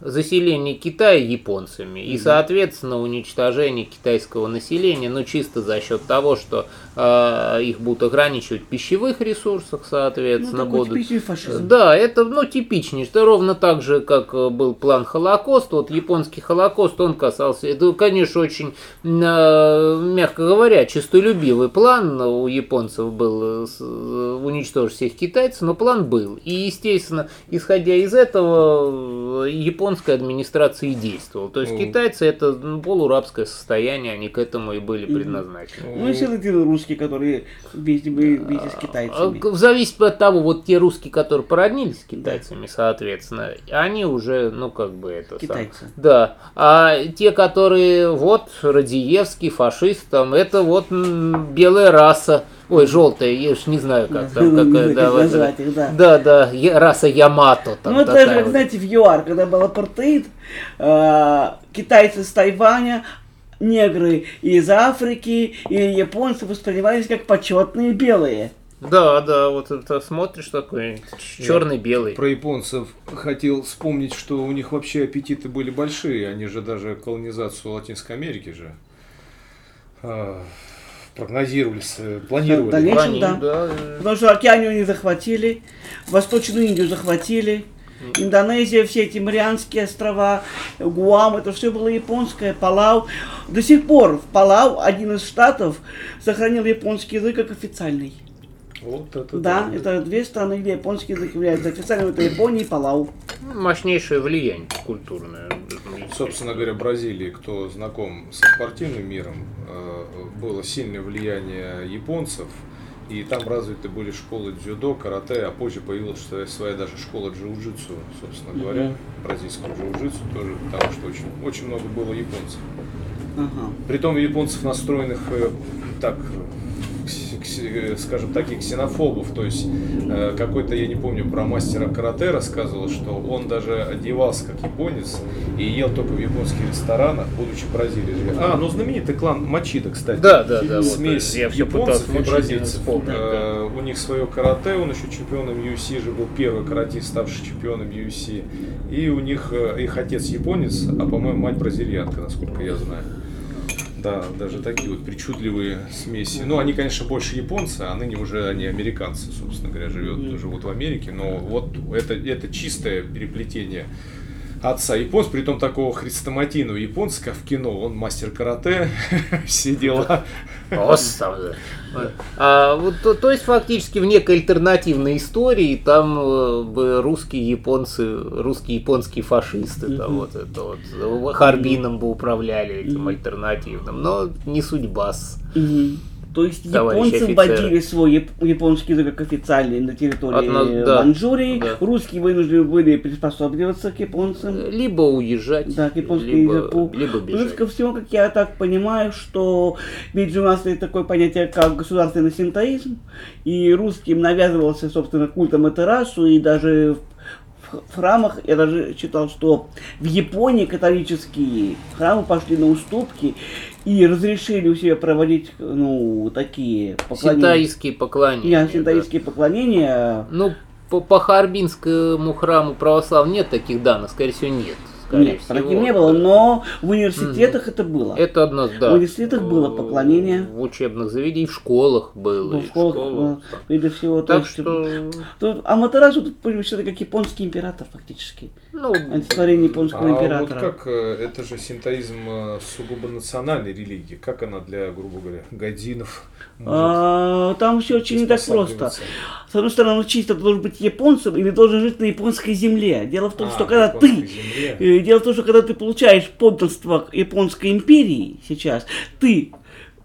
Заселение Китая японцами и, соответственно, уничтожение китайского населения, ну, чисто за счет того, что э, их будут ограничивать в пищевых ресурсах, соответственно, ну, будут... Да, это, ну, типичнее, что ровно так же, как э, был план Холокоста, вот японский Холокост, он касался, это, конечно, очень, э, мягко говоря, честолюбивый план. У японцев был э, уничтожить всех китайцев, но план был. И, естественно, исходя из этого, японцы японская администрация и действовала. То есть mm. китайцы это ну, полурабское состояние, они к этому и были предназначены. Ну и силы русские, которые вместе, вместе с китайцами. В зависимости от того, вот те русские, которые породнились с китайцами, да. соответственно, они уже, ну как бы это... Китайцы. Сам, да. А те, которые вот Радиевский, фашист, там, это вот белая раса. Ой, желтая, я уж не знаю, как там, какая, да, назвать их, да. Да, да, раса Ямато. Там ну, это же, как, знаете, в ЮАР, когда был апартеид, э, китайцы с Тайваня, негры из Африки и японцы воспринимались как почетные белые. Да, да, вот это смотришь такой черный-белый. Про японцев хотел вспомнить, что у них вообще аппетиты были большие. Они же даже колонизацию Латинской Америки же а, прогнозировали, с- планировали. В дальнейшем, Они, да. да. Потому что Океанию они захватили, Восточную Индию захватили, Индонезия, все эти Марианские острова, Гуам, это все было японское, Палау. До сих пор в Палау один из штатов сохранил японский язык как официальный. Вот это Да, это две страны, где японский язык является официальным, это Япония и Палау. Мощнейшее влияние культурное. Собственно говоря, Бразилии, кто знаком со спортивным миром, э, было сильное влияние японцев, и там развиты были школы дзюдо, карате, а позже появилась своя, своя даже школа джиу-джитсу, собственно говоря, бразильского джиу-джитсу тоже, потому что очень, очень много было японцев. Ага. Притом японцев настроенных э, так, скажем так, и ксенофобов. То есть э, какой-то, я не помню, про мастера карате рассказывал, что он даже одевался как японец и ел только в японских ресторанах, будучи в Бразилии. А, ну знаменитый клан Мачида, кстати. Да, да, да. вот, Смесь всё японцев и бразильцев. вспомнить, да. Э, У них свое карате, он еще чемпионом UFC же был первый каратист, ставший чемпионом UFC. И у них э, их отец японец, а по-моему мать бразильянка, насколько я знаю. Да, даже такие вот причудливые смеси. Ну, они, конечно, больше японцы, а ныне уже они американцы, собственно говоря, живет, живут в Америке. Но вот это, это чистое переплетение отца японца, при том такого хрестоматийного японца, как в кино. Он мастер карате, все дела. Господи. А, вот, то, то есть фактически в некой альтернативной истории там э, бы русские японцы, русские японские фашисты, да, вот это вот Харбином бы управляли этим альтернативным, но не судьба. Мгм. То есть Товарищи японцы офицеры. вводили свой яп- японский язык официальный на территории нас- да. Манчжурии. Да. Русские вынуждены были приспосабливаться к японцам. Либо уезжать, Да, к японскому либо, языку. либо Плюс бежать. ко всему, как я так понимаю, что ведь у нас есть такое понятие, как государственный синтоизм, и русским навязывался, собственно, культом Этерасу, и даже в, в храмах, я даже читал, что в Японии католические храмы пошли на уступки и разрешили у себя проводить, ну, такие поклонения. Синтаистские поклонения. Не, синтоистские поклонения. Ну, по, по Харбинскому храму православия нет таких данных, скорее всего, нет. Скорее Нет, всего, таких не было, но в университетах это было. Это одно, да. В университетах было поклонение. В учебных заведениях, в школах было. Ну, в школах, школах. э, прежде всего, то Так есть, что, Тут Аматерасу тут понимаешь, это как японский император фактически. ну, Олицетворение японского А вот императора. как, э, это же синтоизм э, сугубо национальной религии. Как она для, грубо говоря, гадинов может А, там все очень не так просто. С одной стороны, он чисто должен быть японцем или должен жить на японской земле. Дело в том, А, что когда ты земле. Э, Дело в том, что когда ты получаешь подданство японской империи сейчас, ты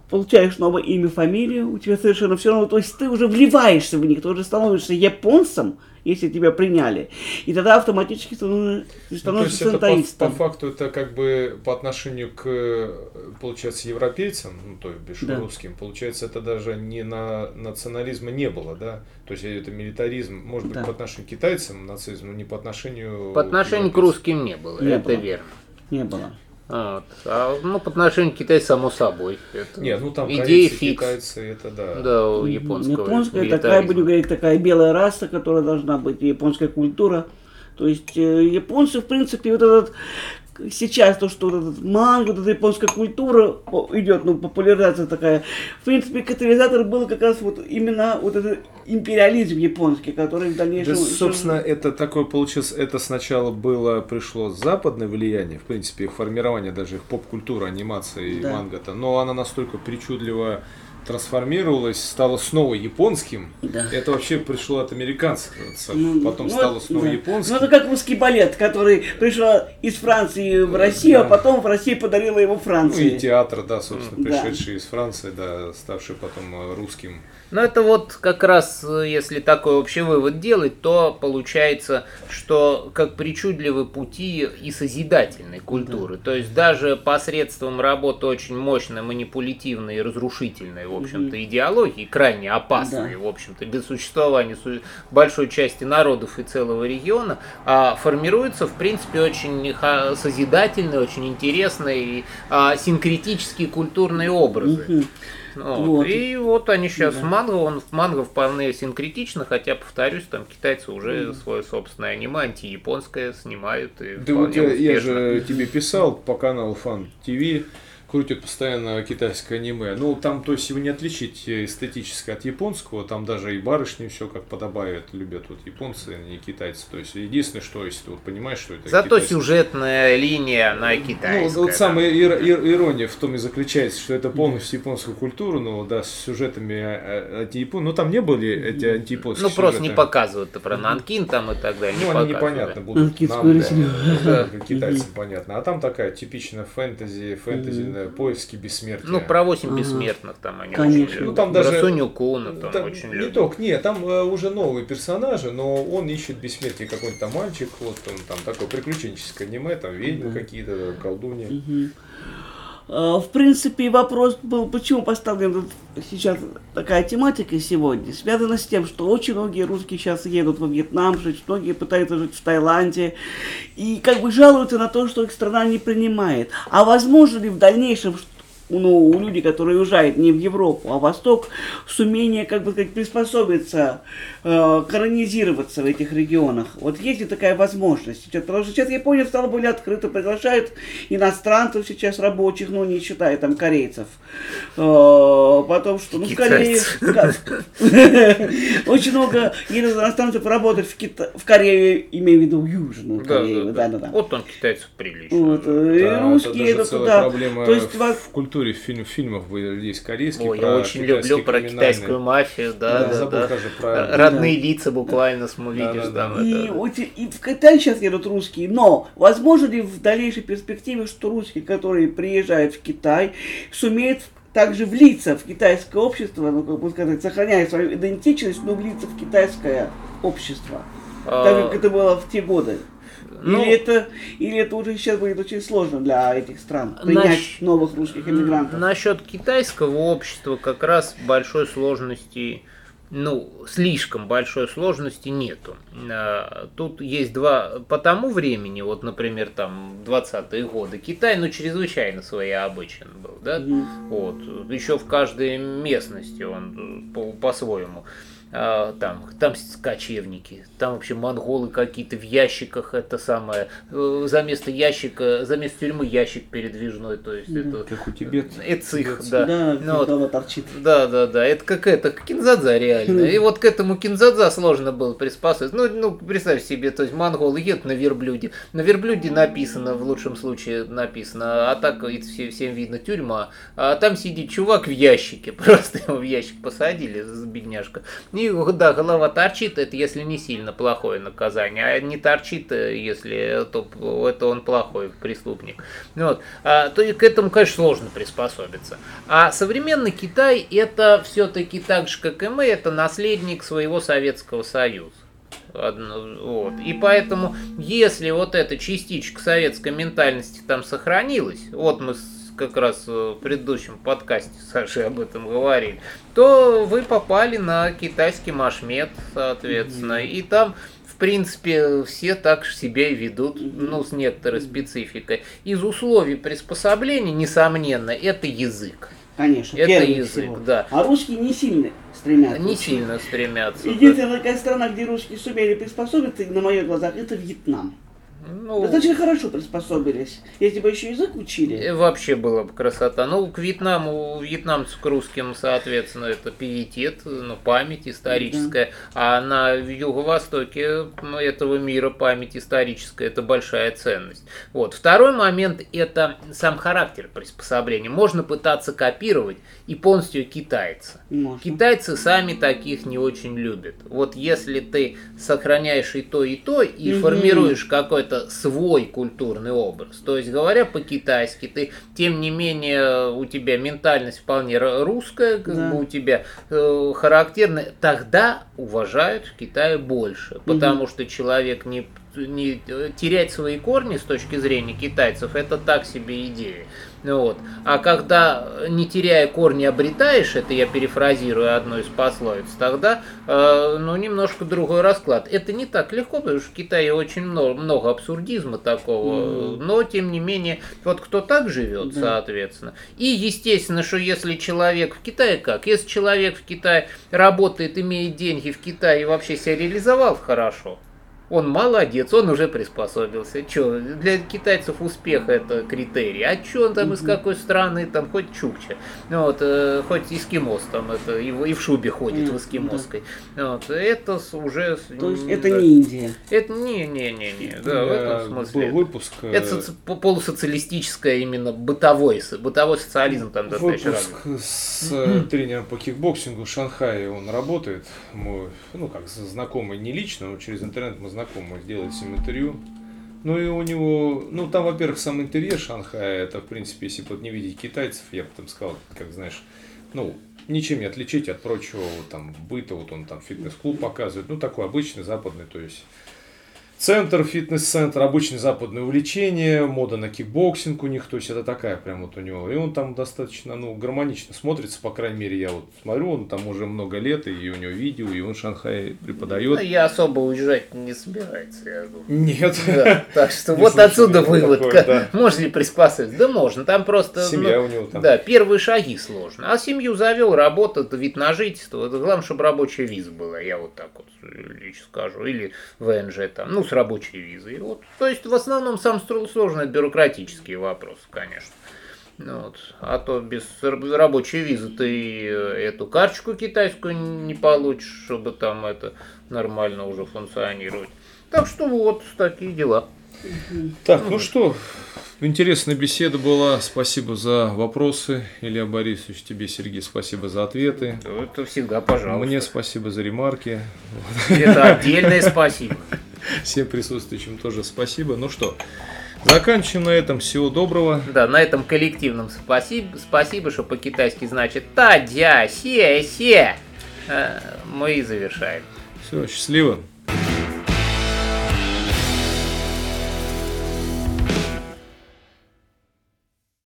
получаешь новое имя, фамилию, у тебя совершенно все равно, то есть ты уже вливаешься в них, ты уже становишься японцем, если тебя приняли, и тогда автоматически становишься, Ну, то становишься есть это по, по факту это как бы по отношению к, получается, европейцам, ну то есть Да. русским, получается, это даже не на национализма не было, да? То есть это милитаризм, может быть, Да. по отношению к китайцам нацизм, но не по отношению по отношению к европейцам. русским не было, Не это было. верно. Не было. Вот. А, ну, по отношению к Китаю, само собой. Это Не, ну там идея корейцы, фикс. китайцы, это да. Да, у японского Японская такая, будем говорить, такая белая раса, которая должна быть, японская культура. То есть э, японцы, в принципе, вот этот сейчас то, что манга, вот эта японская культура идет, ну, популяризация такая. В принципе, катализатор был как раз вот именно вот этот империализм японский, который в Да, дальнейшем... собственно, это такое получилось, это сначала было, пришло западное влияние, в принципе, их формирование, даже их поп-культура, анимация и Да. манга-то, но она настолько причудливо трансформировалась, стала снова японским. Да. Это вообще пришло от американцев, Ну, потом ну, стало снова да. японским. Ну, это как русский балет, который пришел из Франции в Россию, а Да. потом в России подарила его Ну Франции. и театр, да, собственно, Да. пришедший из Франции, да, ставший потом э, русским. Ну, это вот как раз, э, если такой общий вывод делать, то получается, что как причудливы пути и созидательной культуры. То есть даже посредством работы очень мощной, манипулятивной и разрушительной, в общем-то, идеологии, крайне опасной, Да. в общем-то, без существования су- большой части народов и целого региона, а, формируются, в принципе, очень ха- созидательные, очень интересные и а, синкретические культурные образы. Вот. Вот. И вот они сейчас Да. в манго, он в манго вполне синкретично, хотя, повторюсь, там китайцы уже свое собственное аниме антияпонское снимают. И Да вот я, я же тебе писал по каналу Фан ТВ, крутят постоянно китайское аниме. Ну, там, то есть, его не отличить эстетически от японского, там даже и барышни все как подобает, любят вот японцы, а не китайцы. То есть, единственное, что, если ты вот понимаешь, что это Зато китайский- сюжетная линия, она китайская. Ну, вот да. самая ир- ир- ирония в том и заключается, что это полностью японскую культуру, ну да, с сюжетами а, антияпон. Ну там не были эти антияпонские Ну, просто не сюжеты. показывают про Нанкин там и так далее. Ну, не они непонятно будут Английскую нам, да, китайцам понятно. А там такая типичная фэнтези, фэнтези, да, поиски бессмертия. Ну, про 8 Ага. бессмертных там они Конечно. очень. Ну, там даже- Про Соню Куна там Там очень не любят. только, нет, там э, уже новые персонажи, но он ищет бессмертие какой-то там мальчик, вот он там такое приключенческое аниме, там ведьмы какие-то, колдуньи. Мгм. А, В принципе, вопрос был, почему поставлена сейчас такая тематика сегодня, связано с тем, что очень многие русские сейчас едут во Вьетнам жить, многие пытаются жить в Таиланде, и как бы жалуются на то, что их страна не принимает. А возможно ли в дальнейшем, что ну, у людей, которые уезжают не в Европу, а в Восток, сумение, как бы сказать, приспособиться, э, колонизироваться в этих регионах. Вот есть ли такая возможность? Сейчас, потому что сейчас Япония стала более открыта, приглашает иностранцев сейчас рабочих, ну, не считая там корейцев. Э, потом что, ну, в Корее... Очень много иностранцев работают в, Кита... в Корее, имею в виду Южную Корею. да, да. Да-да-да. Вот там китайцев прилично. Вот, э, русские это туда. То есть в, вас- в культуре фильм, фильмов были, есть корейские. Ой, я очень китайские люблю про китайскую мафию, да, Да, да, забыл да. даже про- Родные лица буквально видишь Да-да-да. там. И, это. вот и- и в Китай сейчас едут русские, но возможно ли в дальнейшей перспективе, что русские, которые приезжают в Китай, сумеют также влиться в китайское общество, ну, как бы сказать, сохраняя свою идентичность, но влиться в китайское общество, так как А, это было в те годы. Ну- или, это, или это уже сейчас будет очень сложно для этих стран, принять Наш- новых русских иммигрантов. Насчет китайского общества как раз большой сложности, ну, слишком большой сложности нету. А, Тут есть два, по тому времени, вот, например, там, 20-е годы, Китай, ну, чрезвычайно своеобычен был, да, Мгм. вот, еще в каждой местности он э, по- по-своему. А, там, там кочевники, там вообще монголы какие-то в ящиках, это самое, э, за место ящика, за место тюрьмы ящик передвижной, то есть это Как у Тибет. Эцих, да. Да, Ну вот. торчит. Да, да, да, это как это, как кинзадза реально. И вот к этому кинзадза сложно было приспособиться. Ну, ну, представь себе, то есть монголы едут на верблюде. На верблюде написано, в лучшем случае написано, а так все- всем видно тюрьма. А там сидит чувак в ящике, просто его в ящик посадили, бедняжка. И да, голова торчит, это если не сильно плохое наказание, а не торчит, э, если то это он плохой преступник. Вот. А, то и к этому, конечно, сложно приспособиться. А современный Китай это все-таки так же, как и мы, это наследник своего Советского Союза. Вот. И поэтому, если вот эта частичка советской ментальности там сохранилась, вот мы как раз э, в предыдущем подкасте с Сашей об этом говорили, то вы попали на китайский машмет, соответственно, и там в принципе, все так же себя и ведут, ну, с некоторой спецификой. Из условий приспособления, несомненно, это язык. Конечно, Это язык, всего. да. А русские не сильно стремятся. Не сильно стремятся. Единственная такая страна, где русские сумели приспособиться, на моих глазах, это Вьетнам. Ну, Достаточно хорошо приспособились. Если бы еще язык учили. И вообще была бы красота. Ну, к Вьетнаму, вьетнамцу к русским, соответственно, это пиетет, ну, память историческая. А на юго-востоке ну, этого мира память историческая – это большая ценность. Вот. Второй момент – это сам характер приспособления. Можно пытаться копировать и полностью китайца. Можно. Китайцы сами таких не очень любят. Вот если ты сохраняешь и то, и то, и Мгм. формируешь какой-то свой культурный образ, то есть говоря по-китайски, ты, тем не менее, у тебя ментальность вполне русская, как Да. бы у тебя э, характерная, тогда уважают в Китае больше, потому что человек не не терять свои корни с точки зрения китайцев, это так себе идея. Вот. А когда, не теряя корни, обретаешь, это я перефразирую одну из пословиц, тогда э, ну, немножко другой расклад. Это не так легко, потому что в Китае очень много, много абсурдизма такого, mm. но тем не менее, вот кто так живет, да. соответственно. И естественно, что если человек в Китае как? Если человек в Китае работает, имеет деньги в Китае и вообще себя реализовал хорошо, он молодец, он уже приспособился. Че, для китайцев успех это критерий. А че он там из какой страны, там хоть чукча, вот, э, хоть эскимос там это и, и в шубе ходит в эскимосской. Вот, это уже. То есть это да, не Индия. Это не, не, не, не, да, в этом смысле. Был выпуск. Э, это соци- полусоциалистическое именно бытовой, бытовой социализм там достаточно Выпуск с mm-hmm. тренером по кикбоксингу в Шанхае он работает, мой, ну как знакомый не лично, но через интернет мы знакомы знакомый сделать с ним интервью. Ну и у него, ну там, во-первых, сам интерьер Шанхая, это, в принципе, если бы не видеть китайцев, я бы там сказал, как знаешь, ну, ничем не отличить от прочего там быта, вот он там фитнес-клуб показывает, ну такой обычный западный, то есть Центр, фитнес-центр, обычное западное увлечение, мода на кикбоксинг у них, то есть это такая прям вот у него. И он там достаточно, ну, гармонично смотрится, по крайней мере, я вот смотрю, он там уже много лет, и у него видео, и он в Шанхае преподает. Ну, я особо уезжать не собирается, я думаю. Нет. Да, так что вот отсюда вывод. Можно ли приспособиться? Да можно, там просто... Семья у него там. Да, первые шаги сложно. А семью завел, работа, вид на жительство, главное, чтобы рабочая виза была, я вот так вот лично скажу. Или ВНЖ там, ну, с рабочей визой. Вот. То есть, в основном, сам сложный бюрократический вопрос, конечно. Ну вот. А то без рабочей визы ты эту карточку китайскую не получишь, чтобы там это нормально уже функционировать. Так что вот такие дела. Так, ну что, интересная беседа была. Спасибо за вопросы, Илья Борисович. Тебе, Сергей, спасибо за ответы. Это всегда пожалуйста. Мне спасибо за ремарки. Это отдельное спасибо. Всем присутствующим тоже спасибо. Ну что, заканчиваем на этом. Всего доброго. Да, на этом коллективном спасибо, спасибо что по-китайски значит та-дя, се-се. Э, мы и завершаем. Все, счастливо.